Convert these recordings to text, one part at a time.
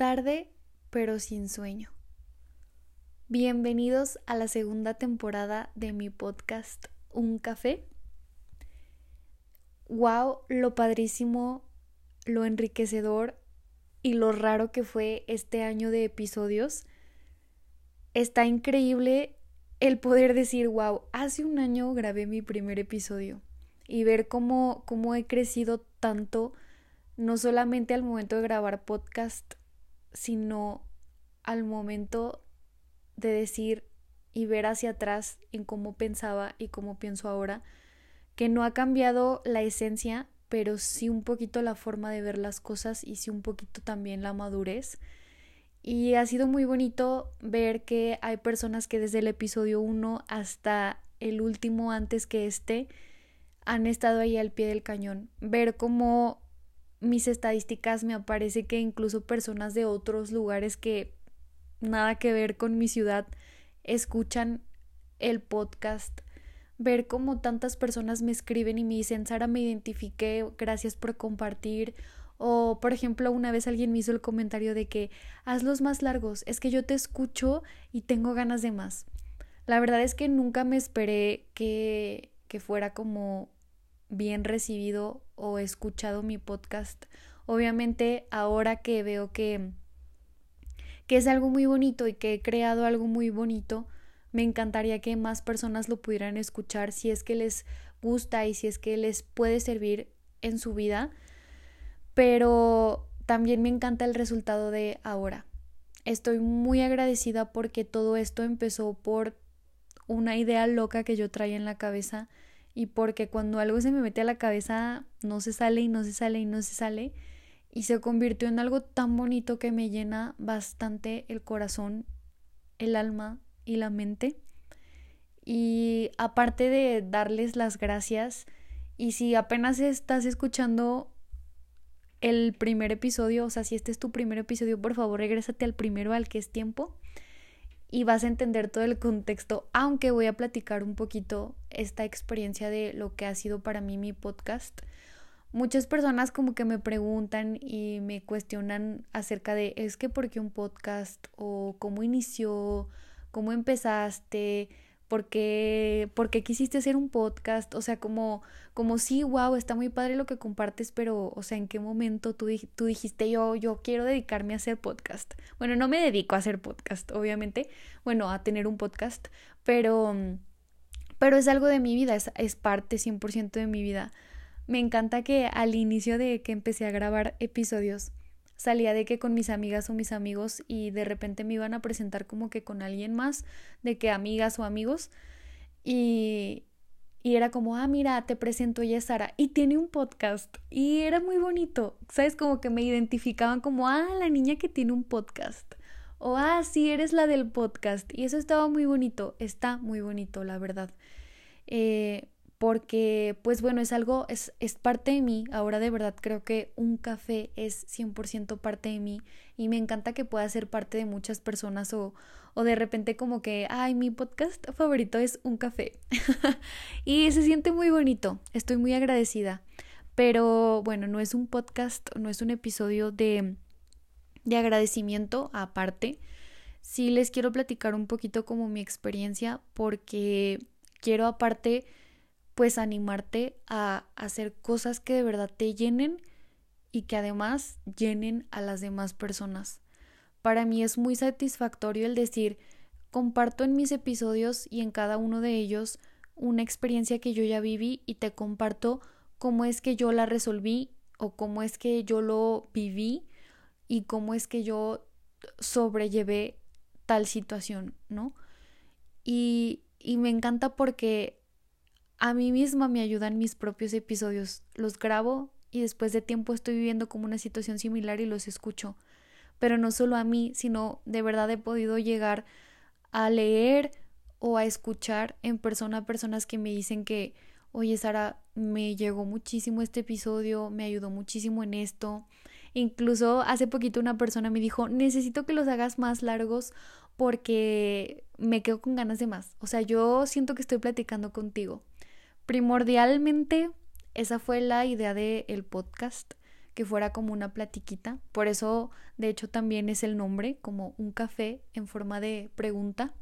Tarde, pero sin sueño. Bienvenidos a la segunda temporada de mi podcast Un Café. Wow, lo padrísimo, lo enriquecedor y lo raro que fue este año de episodios. Está increíble el poder decir, wow, hace un año grabé mi primer episodio y ver cómo, cómo he crecido tanto, no solamente al momento de grabar podcast, sino al momento de decir y ver hacia atrás en cómo pensaba y cómo pienso ahora, que no ha cambiado la esencia, pero sí un poquito la forma de ver las cosas y sí un poquito también la madurez. Y ha sido muy bonito ver que hay personas que desde el episodio 1 hasta el último antes que este han estado ahí al pie del cañón. Ver cómo mis estadísticas me aparece que incluso personas de otros lugares que nada que ver con mi ciudad escuchan el podcast. Ver cómo tantas personas me escriben y me dicen, Sara, me identifiqué, gracias por compartir. O, por ejemplo, una vez alguien me hizo el comentario de que hazlos más largos, es que yo te escucho y tengo ganas de más. La verdad es que nunca me esperé que, que fuera como bien recibido o escuchado mi podcast. Obviamente ahora que veo que, que es algo muy bonito y que he creado algo muy bonito, me encantaría que más personas lo pudieran escuchar si es que les gusta y si es que les puede servir en su vida. Pero también me encanta el resultado de ahora. Estoy muy agradecida porque todo esto empezó por una idea loca que yo traía en la cabeza y porque cuando algo se me mete a la cabeza no se sale y no se sale y no se sale y se convirtió en algo tan bonito que me llena bastante el corazón, el alma y la mente. Y aparte de darles las gracias, y si apenas estás escuchando el primer episodio, o sea, si este es tu primer episodio, por favor, regrésate al primero al que es tiempo y vas a entender todo el contexto, aunque voy a platicar un poquito esta experiencia de lo que ha sido para mí mi podcast. Muchas personas como que me preguntan y me cuestionan acerca de es que por qué un podcast o cómo inició, cómo empezaste, ¿Por qué, quisiste hacer un podcast? O sea, como, como sí, wow, está muy padre lo que compartes, pero, o sea, ¿en qué momento tú, tú dijiste yo, yo quiero dedicarme a hacer podcast? Bueno, no me dedico a hacer podcast, obviamente, bueno, a tener un podcast, pero, pero es algo de mi vida, es, es parte 100% de mi vida. Me encanta que al inicio de que empecé a grabar episodios, salía de que con mis amigas o mis amigos y de repente me iban a presentar como que con alguien más, de que amigas o amigos. Y, y era como, ah, mira, te presento, ella es Sara. Y tiene un podcast. Y era muy bonito. ¿Sabes? Como que me identificaban como, ah, la niña que tiene un podcast. O, ah, sí, eres la del podcast. Y eso estaba muy bonito. Está muy bonito, la verdad. Eh, porque pues bueno, es algo, es, es parte de mí, ahora de verdad creo que un café es 100% parte de mí y me encanta que pueda ser parte de muchas personas o, o de repente como que, ay, mi podcast favorito es un café y se siente muy bonito, estoy muy agradecida, pero bueno, no es un podcast, no es un episodio de, de agradecimiento aparte, sí les quiero platicar un poquito como mi experiencia porque quiero aparte pues animarte a hacer cosas que de verdad te llenen y que además llenen a las demás personas. Para mí es muy satisfactorio el decir, comparto en mis episodios y en cada uno de ellos una experiencia que yo ya viví y te comparto cómo es que yo la resolví o cómo es que yo lo viví y cómo es que yo sobrellevé tal situación, ¿no? Y, y me encanta porque a mí misma me ayudan mis propios episodios. Los grabo y después de tiempo estoy viviendo como una situación similar y los escucho. Pero no solo a mí, sino de verdad he podido llegar a leer o a escuchar en persona a personas que me dicen que, oye Sara, me llegó muchísimo este episodio, me ayudó muchísimo en esto. Incluso hace poquito una persona me dijo, necesito que los hagas más largos porque me quedo con ganas de más. O sea, yo siento que estoy platicando contigo. Primordialmente, esa fue la idea del podcast, que fuera como una platiquita. Por eso, de hecho, también es el nombre, como un café en forma de pregunta.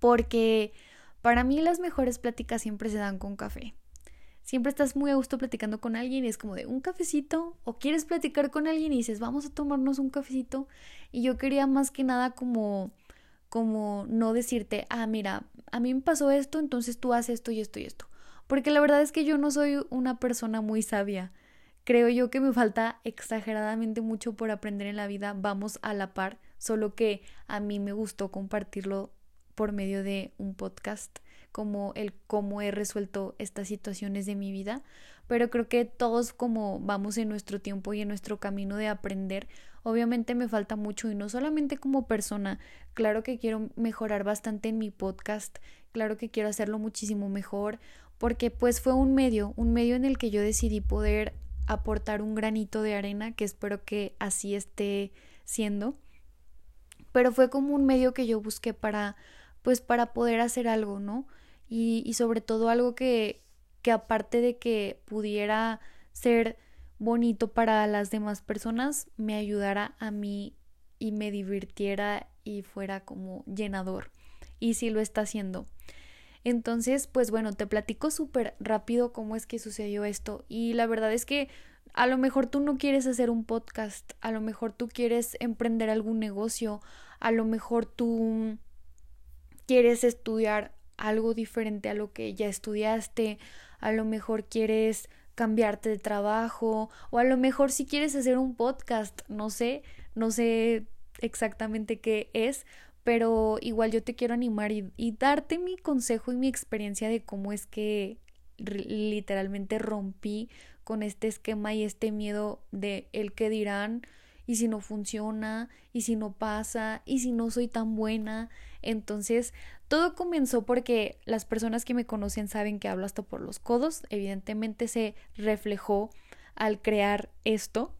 Porque para mí las mejores pláticas siempre se dan con café. Siempre estás muy a gusto platicando con alguien y es como de un cafecito o quieres platicar con alguien y dices vamos a tomarnos un cafecito y yo quería más que nada como como no decirte, ah, mira, a mí me pasó esto, entonces tú haces esto y esto y esto. Porque la verdad es que yo no soy una persona muy sabia. Creo yo que me falta exageradamente mucho por aprender en la vida. Vamos a la par, solo que a mí me gustó compartirlo por medio de un podcast, como el cómo he resuelto estas situaciones de mi vida. Pero creo que todos como vamos en nuestro tiempo y en nuestro camino de aprender, obviamente me falta mucho y no solamente como persona, claro que quiero mejorar bastante en mi podcast, claro que quiero hacerlo muchísimo mejor, porque pues fue un medio, un medio en el que yo decidí poder aportar un granito de arena, que espero que así esté siendo, pero fue como un medio que yo busqué para, pues para poder hacer algo, ¿no? Y, y sobre todo algo que, que aparte de que pudiera ser bonito para las demás personas, me ayudara a mí y me divirtiera y fuera como llenador. Y sí lo está haciendo. Entonces, pues bueno, te platico súper rápido cómo es que sucedió esto. Y la verdad es que a lo mejor tú no quieres hacer un podcast, a lo mejor tú quieres emprender algún negocio, a lo mejor tú quieres estudiar algo diferente a lo que ya estudiaste, a lo mejor quieres cambiarte de trabajo o a lo mejor si quieres hacer un podcast, no sé, no sé exactamente qué es, pero igual yo te quiero animar y, darte mi consejo y mi experiencia de cómo es que literalmente rompí con este esquema y este miedo de el que dirán y si no funciona y si no pasa y si no soy tan buena. Entonces, todo comenzó porque las personas que me conocen saben que hablo hasta por los codos. Evidentemente se reflejó al crear esto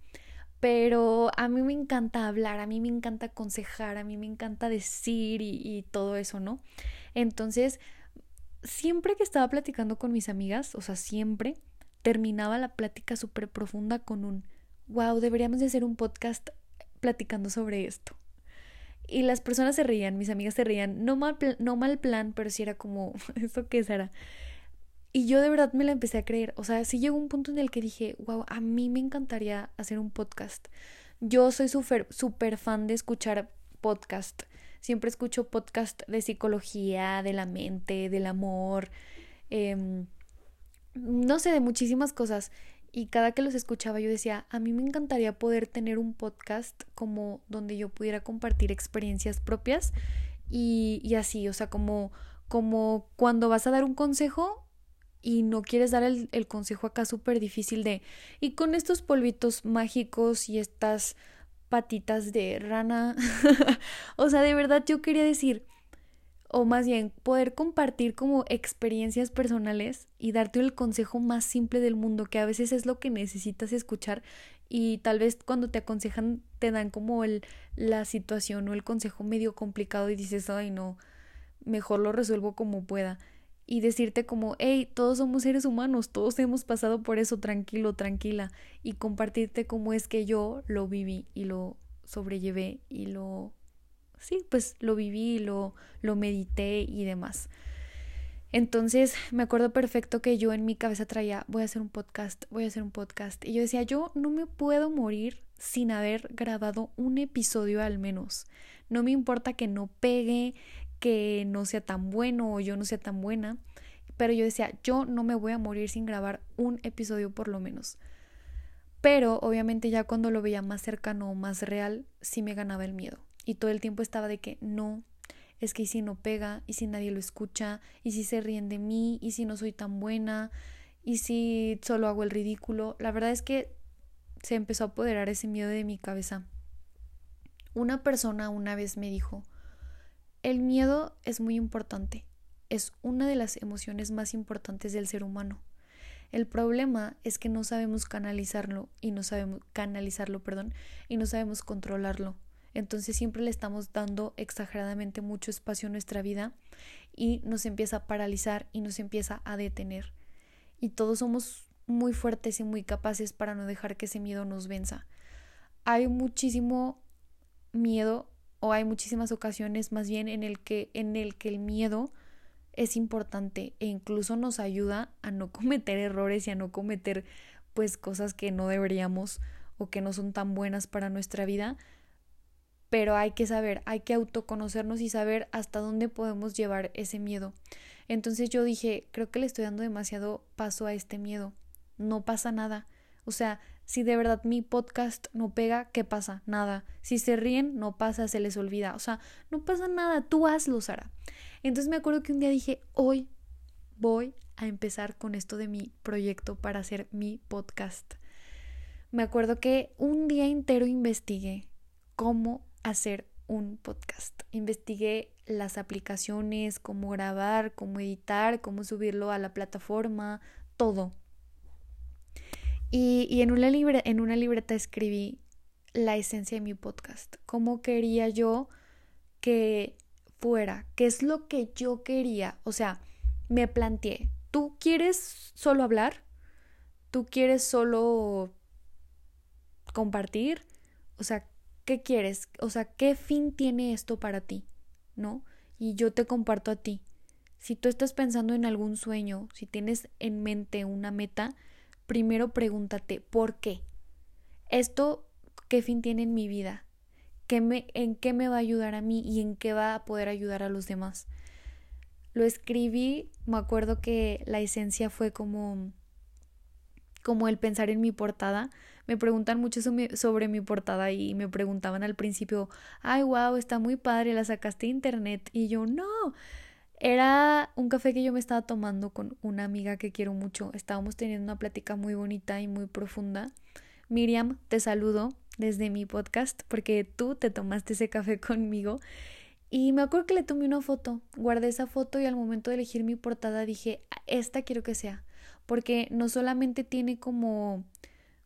pero a mí me encanta hablar, a mí me encanta aconsejar, a mí me encanta decir y, todo eso, ¿no? Entonces, siempre que estaba platicando con mis amigas, o sea, siempre terminaba la plática súper profunda con un, wow, deberíamos de hacer un podcast platicando sobre esto. Y las personas se reían, mis amigas se reían, no mal, no mal plan, pero sí era como, ¿eso qué será? Y yo de verdad me la empecé a creer. O sea, sí llegó un punto en el que dije, wow, a mí me encantaría hacer un podcast. Yo soy súper, súper fan de escuchar podcast. Siempre escucho podcast de psicología, de la mente, del amor, em, no sé, de muchísimas cosas. Y cada que los escuchaba yo decía, a mí me encantaría poder tener un podcast como donde yo pudiera compartir experiencias propias y, y así, o sea, como, como cuando vas a dar un consejo, y no quieres dar el, consejo acá súper difícil de y con estos polvitos mágicos y estas patitas de rana o sea de verdad yo quería decir o más bien poder compartir como experiencias personales y darte el consejo más simple del mundo que a veces es lo que necesitas escuchar y tal vez cuando te aconsejan te dan como el la situación o el consejo medio complicado y dices ay no mejor lo resuelvo como pueda y decirte como, hey, todos somos seres humanos, todos hemos pasado por eso, tranquilo, tranquila, y compartirte cómo es que yo lo viví y lo sobrellevé y lo, sí, pues lo viví, lo, lo medité y demás. Entonces me acuerdo perfecto que yo en mi cabeza traía, voy a hacer un podcast, voy a hacer un podcast. Y yo decía, yo no me puedo morir sin haber grabado un episodio al menos. No me importa que no pegue, que no sea tan bueno o yo no sea tan buena, pero yo decía, yo no me voy a morir sin grabar un episodio por lo menos. Pero obviamente ya cuando lo veía más cercano o más real, sí me ganaba el miedo. Y todo el tiempo estaba de que no, es que y si no pega, y si nadie lo escucha, y si se ríen de mí, y si no soy tan buena, y si solo hago el ridículo. La verdad es que se empezó a apoderar ese miedo de mi cabeza. Una persona una vez me dijo, el miedo es muy importante, es una de las emociones más importantes del ser humano. El problema es que no sabemos canalizarlo y no sabemos canalizarlo, perdón, y no sabemos controlarlo. Entonces siempre le estamos dando exageradamente mucho espacio a nuestra vida y nos empieza a paralizar y nos empieza a detener. Y todos somos muy fuertes y muy capaces para no dejar que ese miedo nos venza. Hay muchísimo miedo o hay muchísimas ocasiones más bien en el que en el que el miedo es importante e incluso nos ayuda a no cometer errores y a no cometer pues cosas que no deberíamos o que no son tan buenas para nuestra vida. Pero hay que saber, hay que autoconocernos y saber hasta dónde podemos llevar ese miedo. Entonces yo dije, creo que le estoy dando demasiado paso a este miedo. No pasa nada. O sea, si de verdad mi podcast no pega, ¿qué pasa? Nada. Si se ríen, no pasa, se les olvida. O sea, no pasa nada, tú hazlo, Sara. Entonces me acuerdo que un día dije, hoy voy a empezar con esto de mi proyecto para hacer mi podcast. Me acuerdo que un día entero investigué cómo hacer un podcast. Investigué las aplicaciones, cómo grabar, cómo editar, cómo subirlo a la plataforma, todo. Y, en, una en una libreta escribí la esencia de mi podcast, cómo quería yo que fuera, qué es lo que yo quería. O sea, me planteé, ¿tú quieres solo hablar? ¿Tú quieres solo compartir? O sea, ¿qué quieres? O sea, ¿qué fin tiene esto para ti? ¿No? Y yo te comparto a ti. Si tú estás pensando en algún sueño, si tienes en mente una meta, primero pregúntate, ¿por qué? ¿Esto qué fin tiene en mi vida? ¿Qué me, ¿En qué me va a ayudar a mí y en qué va a poder ayudar a los demás? Lo escribí, me acuerdo que la esencia fue como como el pensar en mi portada. Me preguntan mucho sobre mi portada y me preguntaban al principio, ay, wow, está muy padre, la sacaste de internet. Y yo, no, era un café que yo me estaba tomando con una amiga que quiero mucho. Estábamos teniendo una plática muy bonita y muy profunda. Miriam, te saludo desde mi podcast porque tú te tomaste ese café conmigo. Y me acuerdo que le tomé una foto, guardé esa foto y al momento de elegir mi portada dije, esta quiero que sea, porque no solamente tiene como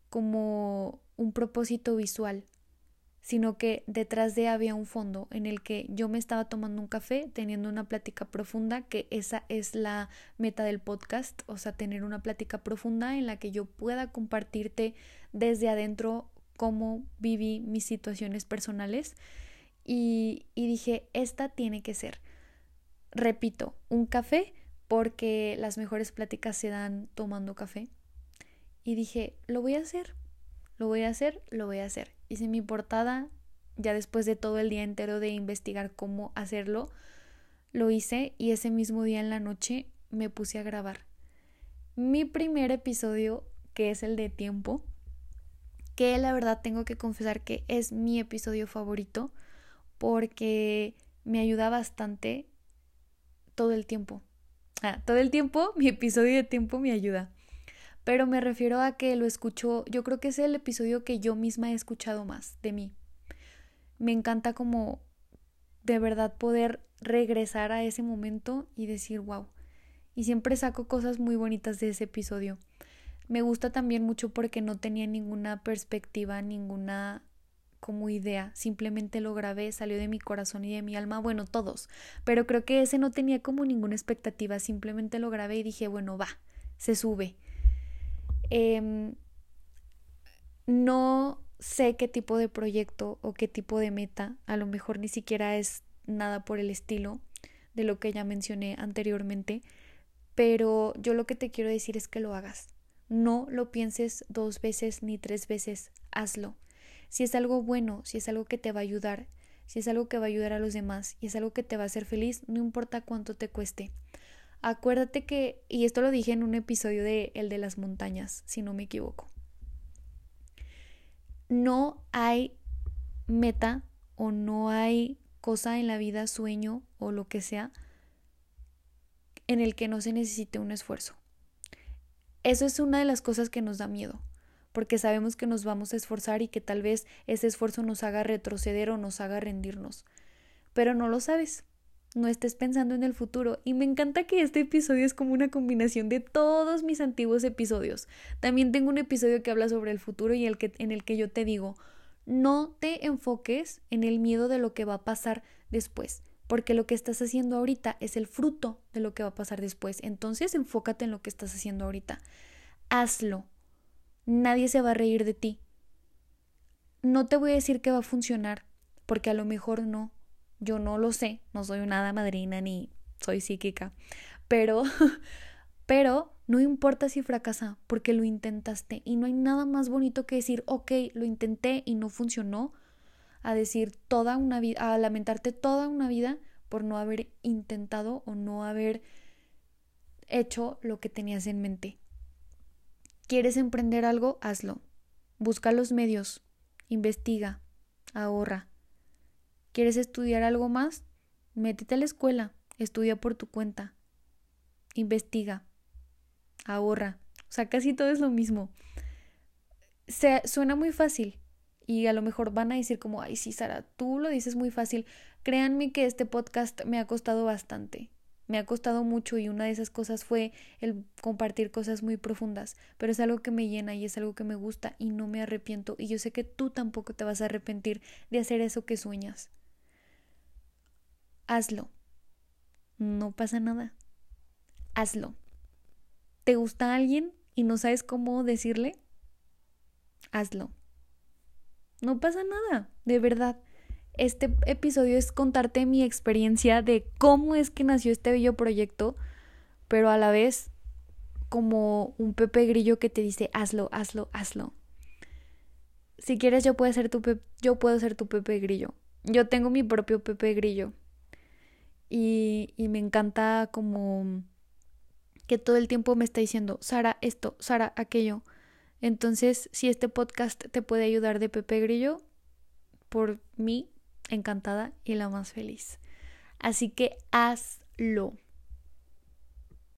como un propósito visual, sino que detrás de había un fondo en el que yo me estaba tomando un café, teniendo una plática profunda, que esa es la meta del podcast, o sea, tener una plática profunda en la que yo pueda compartirte desde adentro cómo viví mis situaciones personales. Y, y dije, esta tiene que ser, repito, un café porque las mejores pláticas se dan tomando café. Y dije, lo voy a hacer, lo voy a hacer, lo voy a hacer. Hice mi portada, ya después de todo el día entero de investigar cómo hacerlo, lo hice y ese mismo día en la noche me puse a grabar. Mi primer episodio, que es el de tiempo, que la verdad tengo que confesar que es mi episodio favorito porque me ayuda bastante todo el tiempo. Ah, todo el tiempo, mi episodio de tiempo me ayuda pero me refiero a que lo escucho, yo creo que es el episodio que yo misma he escuchado más de mí. Me encanta como de verdad poder regresar a ese momento y decir, wow. Y siempre saco cosas muy bonitas de ese episodio. Me gusta también mucho porque no tenía ninguna perspectiva, ninguna como idea, simplemente lo grabé, salió de mi corazón y de mi alma, bueno, todos, pero creo que ese no tenía como ninguna expectativa, simplemente lo grabé y dije, bueno, va, se sube. Em, no sé qué tipo de proyecto o qué tipo de meta, a lo mejor ni siquiera es nada por el estilo de lo que ya mencioné anteriormente, pero yo lo que te quiero decir es que lo hagas. No lo pienses dos veces ni tres veces, hazlo. Si es algo bueno, si es algo que te va a ayudar, si es algo que va a ayudar a los demás y es algo que te va a hacer feliz, no importa cuánto te cueste. Acuérdate que, y esto lo dije en un episodio de El de las montañas, si no me equivoco, no hay meta o no hay cosa en la vida, sueño o lo que sea, en el que no se necesite un esfuerzo. Eso es una de las cosas que nos da miedo, porque sabemos que nos vamos a esforzar y que tal vez ese esfuerzo nos haga retroceder o nos haga rendirnos, pero no lo sabes no estés pensando en el futuro. Y me encanta que este episodio es como una combinación de todos mis antiguos episodios. También tengo un episodio que habla sobre el futuro y el que, en el que yo te digo, no te enfoques en el miedo de lo que va a pasar después, porque lo que estás haciendo ahorita es el fruto de lo que va a pasar después. Entonces enfócate en lo que estás haciendo ahorita. hazlo. Nadie se va a reír de ti. No te voy a decir que va a funcionar, porque a lo mejor no. Yo no lo sé, no soy una hada madrina ni soy psíquica, pero pero no importa si fracasa, porque lo intentaste y no hay nada más bonito que decir, ok, lo intenté y no funcionó, a decir toda una vida, a lamentarte toda una vida por no haber intentado o no haber hecho lo que tenías en mente. ¿Quieres emprender algo? Hazlo. Busca los medios, investiga, ahorra. ¿Quieres estudiar algo más? Métete a la escuela, estudia por tu cuenta, investiga, ahorra. O sea, casi todo es lo mismo. Se, suena muy fácil y a lo mejor van a decir como, ay, sí, Sara, tú lo dices muy fácil. Créanme que este podcast me ha costado bastante. Me ha costado mucho y una de esas cosas fue el compartir cosas muy profundas, pero es algo que me llena y es algo que me gusta y no me arrepiento y yo sé que tú tampoco te vas a arrepentir de hacer eso que sueñas. Hazlo. No pasa nada. Hazlo. ¿Te gusta alguien y no sabes cómo decirle? Hazlo. No pasa nada, de verdad. Este episodio es contarte mi experiencia de cómo es que nació este bello proyecto, pero a la vez como un Pepe Grillo que te dice hazlo, hazlo, hazlo. Si quieres yo puedo ser tu yo puedo ser tu Pepe Grillo. Yo tengo mi propio Pepe Grillo. Y, y me encanta como que todo el tiempo me está diciendo, Sara, esto, Sara, aquello. Entonces, si este podcast te puede ayudar de Pepe Grillo, por mí, encantada y la más feliz. Así que hazlo.